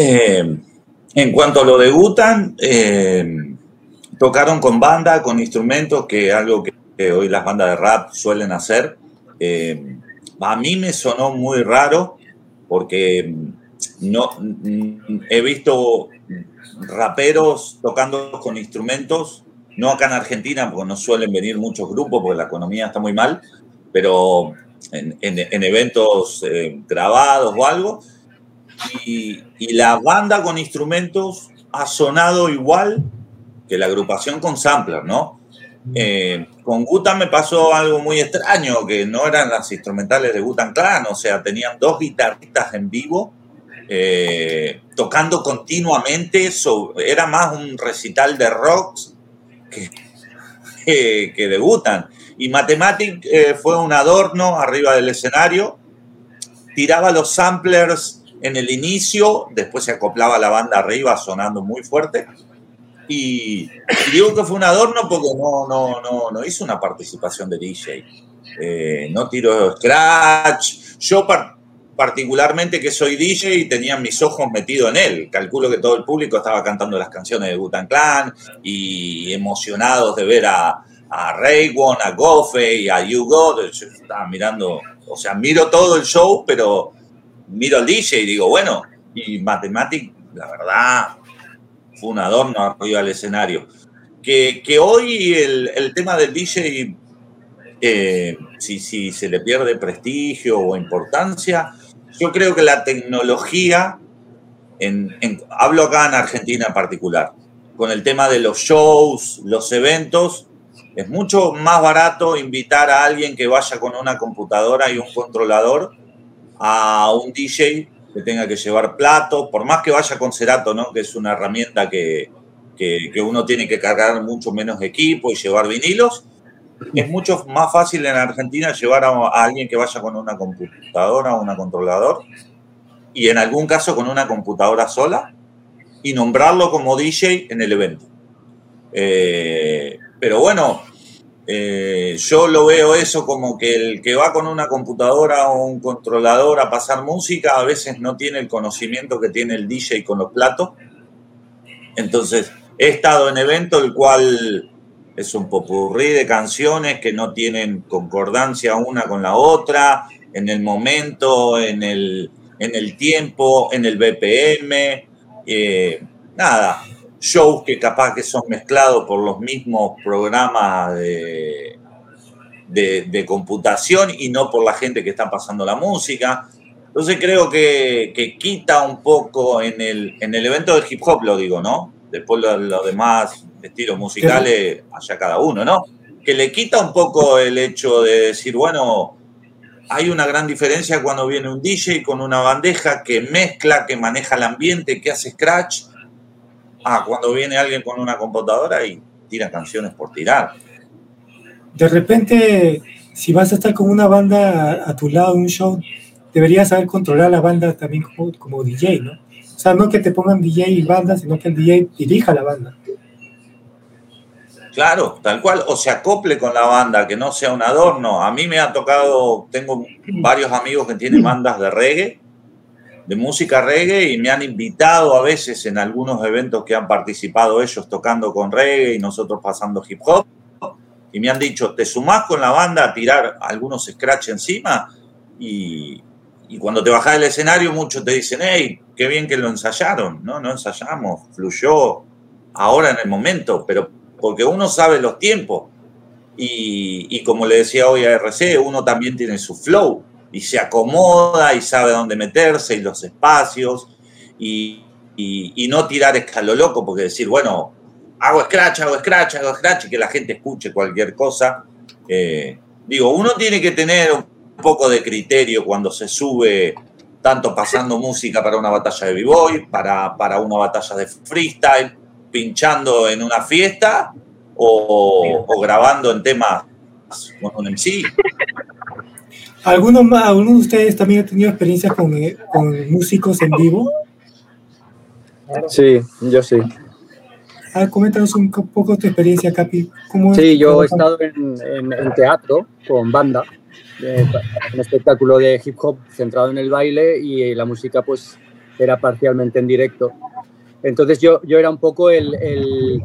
Eh, en cuanto a lo de Gutan, eh, tocaron con banda, con instrumentos, que es algo que, hoy las bandas de rap suelen hacer. Eh, a mí me sonó muy raro porque no he visto raperos tocando con instrumentos, no acá en Argentina, porque no suelen venir muchos grupos, porque la economía está muy mal, pero en, eventos eh, grabados o algo. Y, la banda con instrumentos ha sonado igual que la agrupación con sampler, ¿no? Eh, con Gutan me pasó algo muy extraño, que no eran las instrumentales de Gutan Clan, o sea, tenían dos guitarristas en vivo eh, tocando continuamente, era más un recital de rock que, que, debutan. Y Mathematic eh, fue un adorno arriba del escenario, tiraba los samplers en el inicio, después se acoplaba la banda arriba sonando muy fuerte. Y, digo que fue un adorno porque no, no, no, no hizo una participación de DJ. Eh, no tiró scratch. Yo particularmente que soy DJ y tenía mis ojos metidos en él. Calculo que todo el público estaba cantando las canciones de Butan Clan y emocionados de ver a, a Raywan, a Goffe y a You God. Yo estaba mirando, o sea, miro todo el show, pero miro al DJ y digo, bueno, y Mathematic, la verdad, fue un adorno arriba del escenario. Que, que hoy el, el, tema del DJ, eh, si, si se le pierde prestigio o importancia, yo creo que la tecnología, en, hablo acá en Argentina en particular, con el tema de los shows, los eventos, es mucho más barato invitar a alguien que vaya con una computadora y un controlador a un DJ que tenga que llevar platos, por más que vaya con Cerato, ¿no? que es una herramienta que, que, uno tiene que cargar mucho menos equipo y llevar vinilos, es mucho más fácil en Argentina llevar a, alguien que vaya con una computadora o un controlador y en algún caso con una computadora sola y nombrarlo como DJ en el evento. Eh, pero bueno, eh, yo lo veo eso como que el que va con una computadora o un controlador a pasar música a veces no tiene el conocimiento que tiene el DJ con los platos. Entonces, he estado en eventos el cual es un popurrí de canciones que no tienen concordancia una con la otra, en el momento, en el, en el tiempo, en el BPM, eh, nada, shows que capaz que son mezclados por los mismos programas de, de, computación y no por la gente que está pasando la música. Entonces creo que, que quita un poco en el, en el evento del hip hop, lo digo, ¿no? Después lo demás estilos musicales allá cada uno, ¿no? Que le quita un poco el hecho de decir, bueno, hay una gran diferencia cuando viene un DJ con una bandeja que mezcla, que maneja el ambiente, que hace scratch, a cuando viene alguien con una computadora y tira canciones por tirar. De repente, si vas a estar con una banda a, tu lado en un show, deberías saber controlar la banda también como, como DJ, ¿no? O sea, no que te pongan DJ y banda, sino que el DJ dirija la banda. Claro, tal cual, o se acople con la banda, que no sea un adorno. A mí me ha tocado, tengo varios amigos que tienen bandas de reggae, de música reggae, y me han invitado a veces en algunos eventos que han participado ellos tocando con reggae y nosotros pasando hip hop, y me han dicho, ¿te sumás con la banda a tirar algunos scratch encima? Y, y cuando te bajás del escenario, muchos te dicen, hey, qué bien que lo ensayaron. No, no ensayamos, fluyó ahora en el momento, pero porque uno sabe los tiempos. Y, como le decía hoy a RC, uno también tiene su flow y se acomoda y sabe dónde meterse y los espacios y, no tirar escalo loco, porque decir, bueno, hago scratch, hago scratch, hago scratch y que la gente escuche cualquier cosa. Eh, digo, uno tiene que tener un poco de criterio cuando se sube tanto pasando música para una batalla de b-boy, para, para una batalla de freestyle, pinchando en una fiesta o, grabando en temas con un MC. ¿Algunos, ¿Alguno de ustedes también ha tenido experiencia con, eh, con músicos en vivo? Sí, yo sí. Ah, coméntanos un poco tu experiencia, Capi. ¿Cómo sí, yo he estado en, en, teatro con banda, un espectáculo de hip hop centrado en el baile y la música pues era parcialmente en directo. Entonces yo, yo era un poco el, el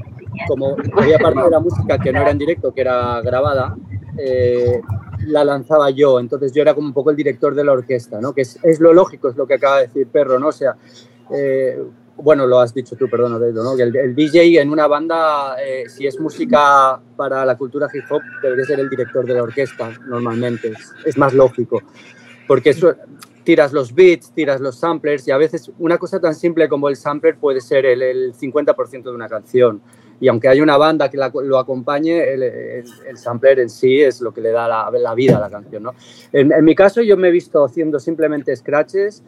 como había parte de la música que no era en directo, que era grabada, eh, la lanzaba yo. Entonces yo era como un poco el director de la orquesta, ¿no? Que es, es lo lógico, es lo que acaba de decir Perro, ¿no? Sea, eh, bueno, lo has dicho tú, perdón, ¿no? Que el, DJ en una banda, eh, si es música para la cultura hip hop, debería ser el director de la orquesta, normalmente. Es, más lógico. Porque tiras los beats, tiras los samplers, y a veces una cosa tan simple como el sampler puede ser el, el 50% de una canción. Y aunque hay una banda que lo acompañe, el, el, sampler en sí es lo que le da la, la vida a la canción. ¿no? En, en mi caso, yo me he visto haciendo simplemente scratches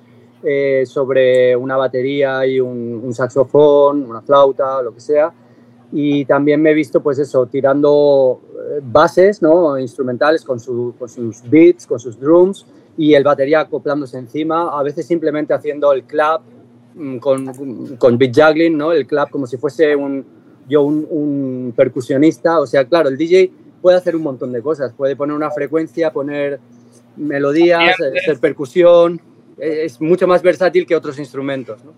eh, sobre una batería y un, saxofón, una flauta, lo que sea. Y también me he visto, pues eso, tirando eh, bases, ¿no? Instrumentales con, con sus beats, con sus drums y el batería acoplándose encima, a veces simplemente haciendo el clap mm, con, con beat juggling, ¿no? El clap como si fuese un, yo un, un, percusionista. O sea, claro, el DJ puede hacer un montón de cosas. Puede poner una frecuencia, poner melodías, hacer percusión, es mucho más versátil que otros instrumentos. ¿no?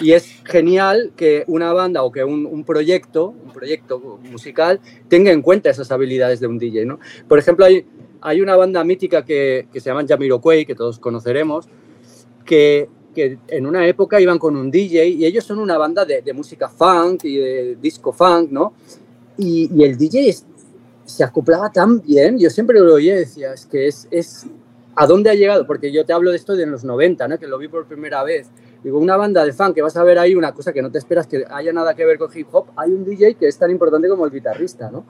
Y es genial que una banda o que un, proyecto, un proyecto musical, tenga en cuenta esas habilidades de un DJ. ¿no? Por ejemplo, hay, hay una banda mítica que, que se llama Jamiroquai, que todos conoceremos, que, que, en una época iban con un DJ y ellos son una banda de, de música funk y de disco funk, ¿no? Y, y el DJ se acoplaba tan bien, yo siempre lo oía y decía, es que es, es ¿A dónde ha llegado? Porque yo te hablo de esto de los 90, ¿no? que lo vi por primera vez. Digo, una banda de fan que vas a ver ahí una cosa que no te esperas que haya nada que ver con hip hop, hay un DJ que es tan importante como el guitarrista, ¿no?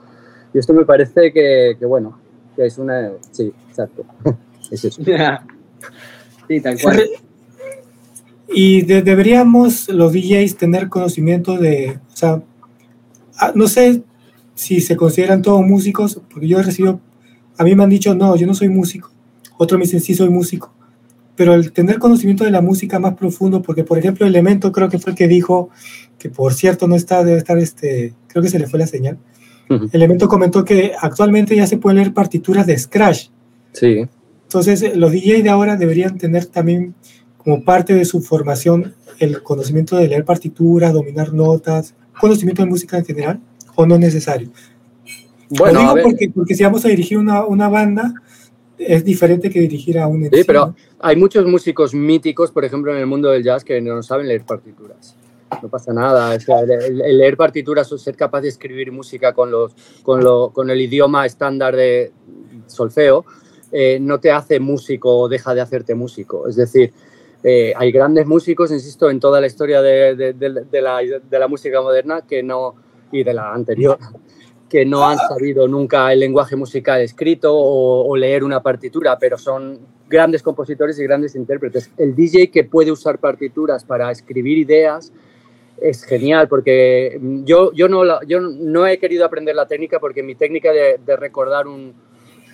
Y esto me parece que, que bueno, que es una... Sí, exacto. es eso. sí, tal cual. Y deberíamos los DJs tener conocimiento de, o sea, ah, no sé si se consideran todos músicos, porque yo he recibido, a mí me han dicho, no, yo no soy músico otro me dice, sí, soy músico. Pero el tener conocimiento de la música más profundo, porque por ejemplo Elemento creo que fue el que dijo, que por cierto no está, debe estar, este, creo que se le fue la señal. Elemento comentó que actualmente ya se pueden leer partituras de Scratch. Sí. Entonces los DJs de ahora deberían tener también como parte de su formación el conocimiento de leer partituras, dominar notas, conocimiento de música en general, o no es necesario. Bueno, Lo digo porque, porque si vamos a dirigir una, una banda, es diferente que dirigir a un Sí, pero hay muchos músicos míticos, por ejemplo, en el mundo del jazz que no saben leer partituras. No pasa nada. el, leer partituras o ser capaz de escribir música con, los, con, lo, con el idioma estándar de solfeo eh, no te hace músico o deja de hacerte músico. Es decir, eh, hay grandes músicos, insisto, en toda la historia de, de, de, la, de música moderna que no, y de la anterior, que no han sabido nunca el lenguaje musical escrito o, leer una partitura, pero son grandes compositores y grandes intérpretes. El DJ que puede usar partituras para escribir ideas es genial porque yo, yo, no, yo no he querido aprender la técnica porque mi técnica de, recordar, un,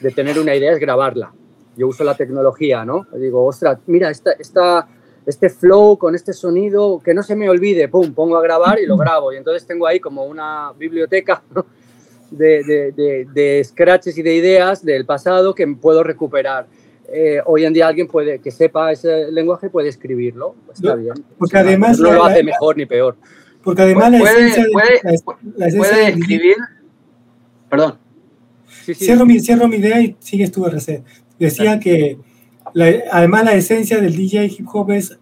de tener una idea es grabarla. Yo uso la tecnología, ¿no? Digo, ostras, mira, esta, esta, este flow con este sonido, que no se me olvide, pum, pongo a grabar y lo grabo. Y entonces tengo ahí como una biblioteca ¿no? de, de, de, scratches y de ideas del pasado que puedo recuperar. Eh, hoy en día alguien puede que sepa ese lenguaje puede escribirlo, está bien. Porque además no lo hace mejor ni peor. Porque además puede, la puede, puede escribir. Perdón. Sí, sí. Cierro, mi, cierro mi idea y sigues tu RC. Decía que además la esencia del DJ hip hop es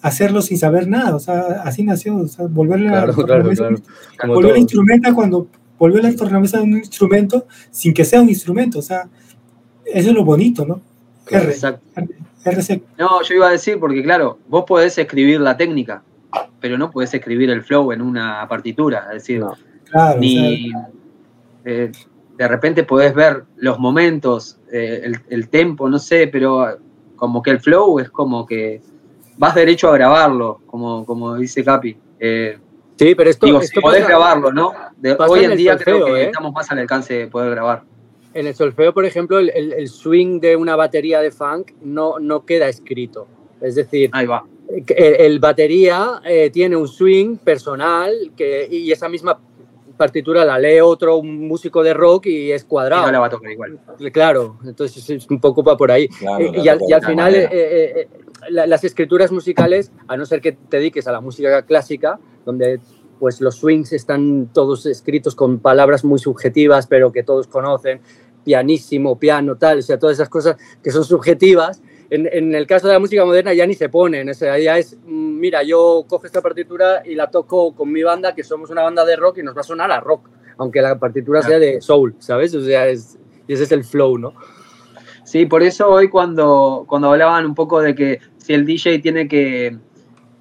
hacerlo sin saber nada, o sea, así nació, o sea, volverle claro, a claro, claro. volver instrumenta cuando volvió la tornamesa a un instrumento sin que sea un instrumento. O sea, eso es lo bonito, ¿no? R, Exacto. No, yo iba a decir, porque claro, vos podés escribir la técnica, pero no podés escribir el flow en una partitura. Es decir, ni eh, de repente podés ver los momentos, eh, el, el tempo, no sé, pero como que el flow es como que vas derecho a grabarlo, como, como dice Capi. Eh, Sí, pero esto. Digo, esto podés grabarlo, ¿no? hoy en, día creo que ¿eh? estamos más al alcance de poder grabar. En el solfeo, por ejemplo, el, el, swing de una batería de funk no, no queda escrito. Es decir, Ahí va. El, el batería eh, tiene un swing personal que, y esa misma partitura la lee otro músico de rock y es cuadrado. no la va a tocar igual. Claro, entonces es un poco va por ahí. y, al, final eh, eh, eh, las escrituras musicales, a no ser que te dediques a la música clásica, donde pues los swings están todos escritos con palabras muy subjetivas, pero que todos conocen, pianísimo, piano, tal, o sea, todas esas cosas que son subjetivas, en, el caso de la música moderna ya ni se ponen, o sea, ya es, mm, mira, yo cojo esta partitura y la toco con mi banda, que somos una banda de rock y nos va a sonar a rock, aunque la partitura sea de soul, ¿sabes? O sea, es, ese es el flow, ¿no? Sí, por eso hoy cuando, cuando hablaban un poco de que si el DJ tiene que,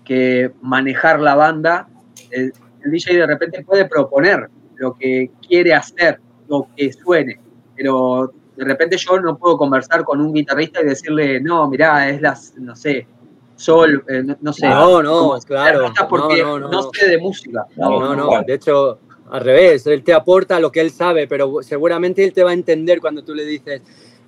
que manejar la banda, el, el DJ de repente puede proponer lo que quiere hacer, lo que suene, pero de repente yo no puedo conversar con un guitarrista y decirle, no, mirá, es las, no sé, sol, eh, no, sé. No, no, claro. Porque no, sé de música. No, no, no, de hecho, al revés, él te aporta lo que él sabe, pero seguramente él te va a entender cuando tú le dices,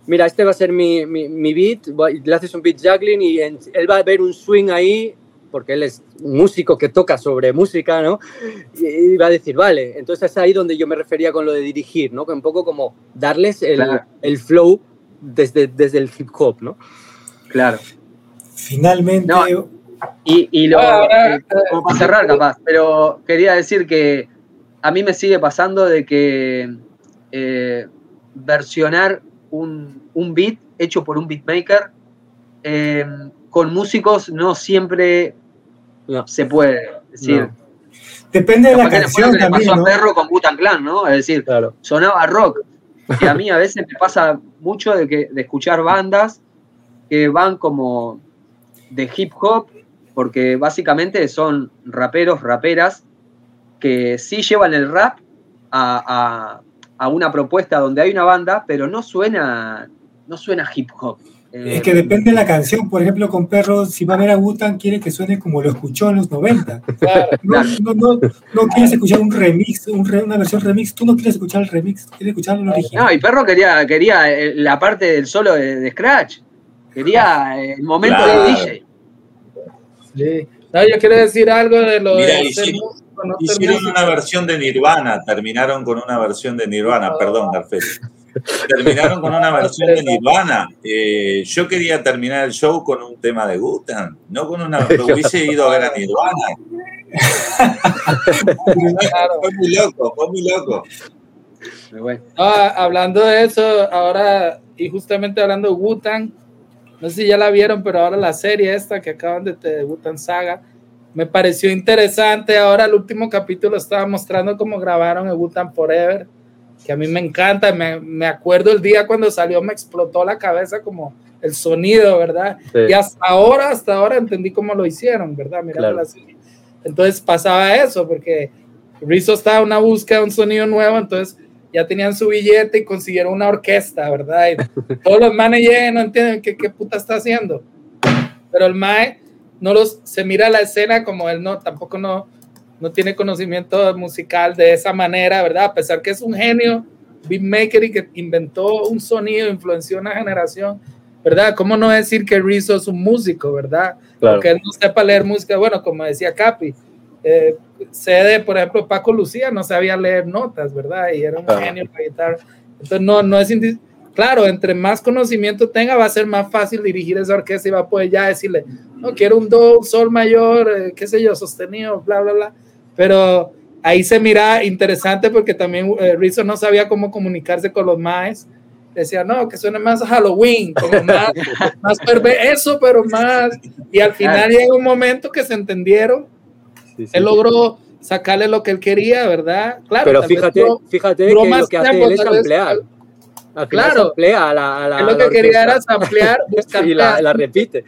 mira, este va a ser mi, mi, mi beat, le haces un beat juggling y él va a ver un swing ahí porque él es un músico que toca sobre música, ¿no? Y, va a decir, vale, entonces es ahí donde yo me refería con lo de dirigir, ¿no? Que un poco como darles el, el flow desde, desde el hip hop, ¿no? Claro. Finalmente... y, y lo, eh, como para cerrar capaz, pero quería decir que a mí me sigue pasando de que eh, versionar un, un, beat hecho por un beatmaker eh, con músicos no siempre se puede. decir, Depende de la canción que también, pasó a Perro con Butan Clan, ¿no? Es decir, sonaba rock. Y a mí a veces me pasa mucho de, que, de escuchar bandas que van como de hip hop, porque básicamente son raperos, raperas, que sí llevan el rap a, a una propuesta donde hay una banda, pero no suena, no suena hip hop. Es que depende de la canción. Por ejemplo, con Perros, si va a ver a Wutan, quiere que suene como lo escuchó en los 90. no, no, no, no, quieres escuchar un remix, una versión remix. Tú no quieres escuchar el remix, quieres escuchar el original. No, y Perro quería, quería eh, la parte del solo de, Scratch. Quería eh, el momento del DJ. Sí. No, yo quiero decir algo de lo de. Hicieron, una versión de Nirvana, terminaron con una versión de Nirvana, perdón, Garfet. Terminaron con una versión de Nirvana. Eh, yo quería terminar el show con un tema de Gutan, no con una. Hubiese ido a ver a Nirvana. fue muy loco, fue muy loco. hablando de eso, ahora, y justamente hablando de Wutan, no sé si ya la vieron, pero ahora la serie esta que acaban de, de Wutan Saga, me pareció interesante. Ahora el último capítulo estaba mostrando cómo grabaron el Wutan Forever que a mí me encanta, me, me, acuerdo el día cuando salió, me explotó la cabeza como el sonido, ¿verdad? Y hasta ahora, hasta ahora entendí cómo lo hicieron, ¿verdad? Claro. Entonces pasaba eso, porque Rizzo estaba en una búsqueda de un sonido nuevo, entonces ya tenían su billete y consiguieron una orquesta, ¿verdad? Y todos los manes llegan no entienden qué, qué puta está haciendo. Pero el mae no los, se mira la escena como él no, tampoco no, no tiene conocimiento musical de esa manera, ¿verdad? A pesar que es un genio, beatmaker y que inventó un sonido, influenció una generación, ¿verdad? ¿Cómo no decir que Rizzo es un músico, ¿verdad? Claro. Porque él no sepa leer música, bueno, como decía Capi, eh, de, por ejemplo, Paco Lucía no sabía leer notas, ¿verdad? Y era un genio para guitarra. Entonces, no, no es claro, entre más conocimiento tenga, va a ser más fácil dirigir esa orquesta y va a poder ya decirle, no, quiero un do, sol mayor, eh, qué sé yo, sostenido, bla, bla, bla pero ahí se mira interesante porque también eh, Rizzo no sabía cómo comunicarse con los maes. Decía, no, que suene más a Halloween, como más, más eso, pero más. Y al final llega un momento que se entendieron. él logró sacarle lo que él quería, ¿verdad? Claro. Pero fíjate, fíjate que lo que hace él es ampliar. claro. A la, a la, lo que quería era ampliar, y la, la repite.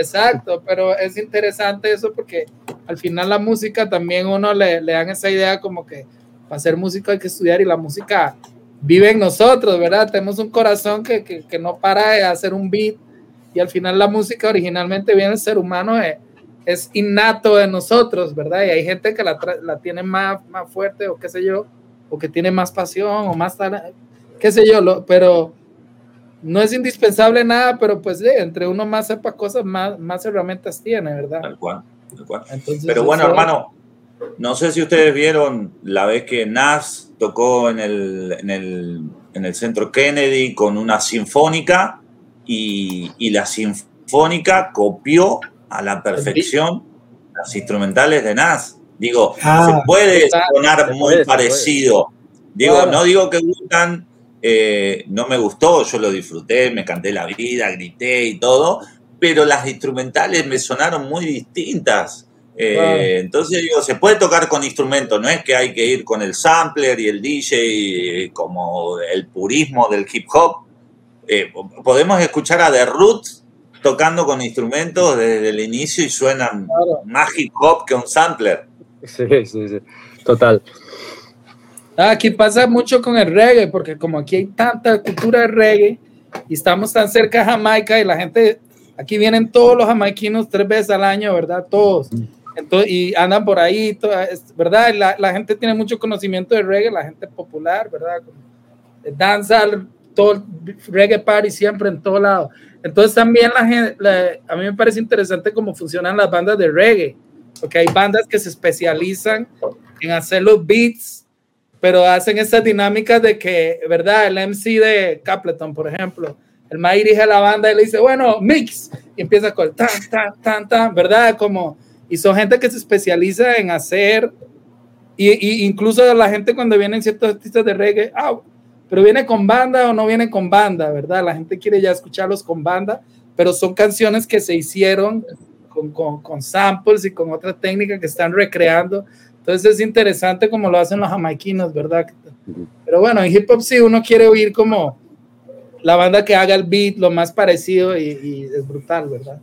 Exacto, pero es interesante eso porque al final la música también uno le, le dan esa idea como que para ser músico hay que estudiar y la música vive en nosotros, ¿verdad? Tenemos un corazón que, que, que no para de hacer un beat y al final la música originalmente viene del ser humano, es, es innato de nosotros, ¿verdad? Y hay gente que la, la tiene más, más fuerte o qué sé yo, o que tiene más pasión o más tal, qué sé yo, lo, pero no es indispensable nada, pero pues entre uno más sepa cosas, más, más herramientas tiene, ¿verdad? Tal cual, tal cual. Pero bueno, hermano, No sé si ustedes vieron la vez que Nas tocó en el, en el, en el centro Kennedy con una sinfónica y, y la sinfónica copió a la perfección las instrumentales de Nas. Digo, ah, se puede sonar muy parecido. Digo, no digo que gustan, eh, no me gustó, yo lo disfruté, me canté la vida, grité y todo, pero las instrumentales me sonaron muy distintas. Eh, entonces digo, se puede tocar con instrumentos, no es que hay que ir con el sampler y el DJ como el purismo del hip hop. Eh, podemos escuchar a The Roots tocando con instrumentos desde el inicio y suenan más hip hop que un sampler. Sí, sí, sí, total. Aquí pasa mucho con el reggae, porque como aquí hay tanta cultura de reggae y estamos tan cerca de Jamaica y la gente, aquí vienen todos los jamaiquinos tres veces al año, ¿verdad? Todos. Entonces, y andan por ahí, ¿verdad? La, la, gente tiene mucho conocimiento de reggae, la gente popular, ¿verdad? Danza, todo reggae party siempre en todo lado. Entonces también la gente, a mí me parece interesante cómo funcionan las bandas de reggae, porque hay bandas que se especializan en hacer los beats, pero hacen esas dinámicas de que, ¿verdad? El MC de Capleton, por ejemplo, el más dirige la banda y le dice, bueno, mix, y empieza con el tan, tan, tan, tan, ¿verdad? Como, y son gente que se especializa en hacer, y, incluso la gente cuando vienen ciertos artistas de reggae, ah, pero viene con banda o no viene con banda, ¿verdad? La gente quiere ya escucharlos con banda, pero son canciones que se hicieron con, con, con samples y con otra técnica que están recreando. Entonces es interesante como lo hacen los jamaiquinos, ¿verdad? Pero bueno, en hip hop sí uno quiere oír como la banda que haga el beat lo más parecido y, y es brutal, ¿verdad?